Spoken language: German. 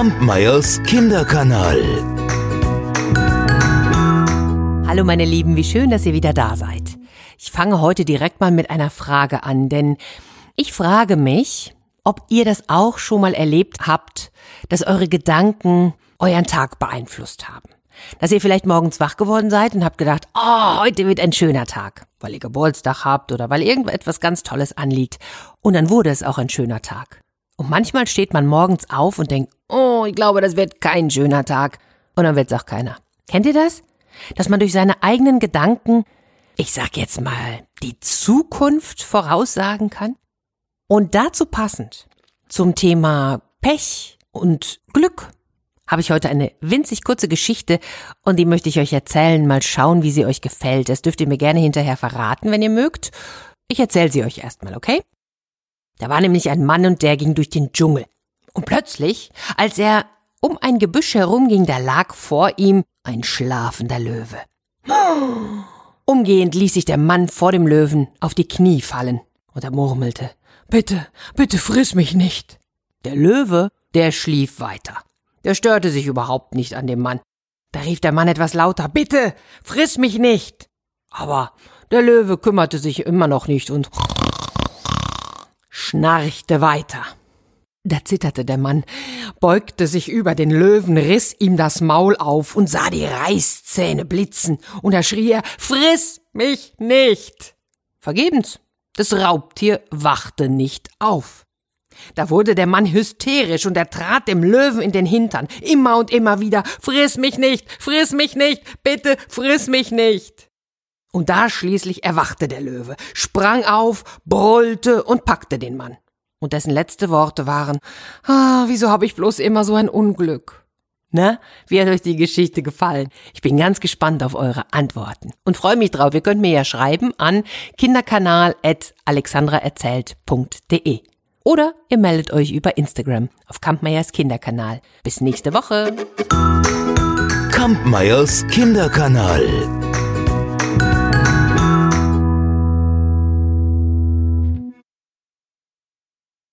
Kampmeyers Kinderkanal. Hallo meine Lieben, wie schön, dass ihr wieder da seid. Ich fange heute direkt mal mit einer Frage an, denn ich frage mich, ob ihr das auch schon mal erlebt habt, dass eure Gedanken euren Tag beeinflusst haben. Dass ihr vielleicht morgens wach geworden seid und habt gedacht, oh, heute wird ein schöner Tag, weil ihr Geburtstag habt oder weil irgendetwas ganz Tolles anliegt. Und dann wurde es auch ein schöner Tag. Und manchmal steht man morgens auf und denkt, oh, ich glaube, das wird kein schöner Tag. Und dann wird es auch keiner. Kennt ihr das? Dass man durch seine eigenen Gedanken, ich sag jetzt mal, die Zukunft voraussagen kann? Und dazu passend zum Thema Pech und Glück habe ich heute eine winzig kurze Geschichte und die möchte ich euch erzählen. Mal schauen, wie sie euch gefällt. Das dürft ihr mir gerne hinterher verraten, wenn ihr mögt. Ich erzähle sie euch erstmal, okay? Da war nämlich ein Mann und der ging durch den Dschungel. Und plötzlich, als er um ein Gebüsch herumging, da lag vor ihm ein schlafender Löwe. Umgehend ließ sich der Mann vor dem Löwen auf die Knie fallen und er murmelte, Bitte, bitte friss mich nicht. Der Löwe, der schlief weiter. Der störte sich überhaupt nicht an dem Mann. Da rief der Mann etwas lauter, Bitte, friss mich nicht. Aber der Löwe kümmerte sich immer noch nicht und schnarchte weiter. Da zitterte der Mann, beugte sich über den Löwen, riss ihm das Maul auf und sah die Reißzähne blitzen, und da schrie er, Friss mich nicht! Vergebens. Das Raubtier wachte nicht auf. Da wurde der Mann hysterisch und er trat dem Löwen in den Hintern, immer und immer wieder, Friss mich nicht, friss mich nicht, bitte friss mich nicht. Und da schließlich erwachte der Löwe, sprang auf, brüllte und packte den Mann. Und dessen letzte Worte waren, ah, wieso habe ich bloß immer so ein Unglück? Na, wie hat euch die Geschichte gefallen? Ich bin ganz gespannt auf eure Antworten und freue mich drauf. Ihr könnt mir ja schreiben an kinderkanal.alexandraerzählt.de oder ihr meldet euch über Instagram auf Kampmeyers Kinderkanal. Bis nächste Woche. Kampmeyers Kinderkanal.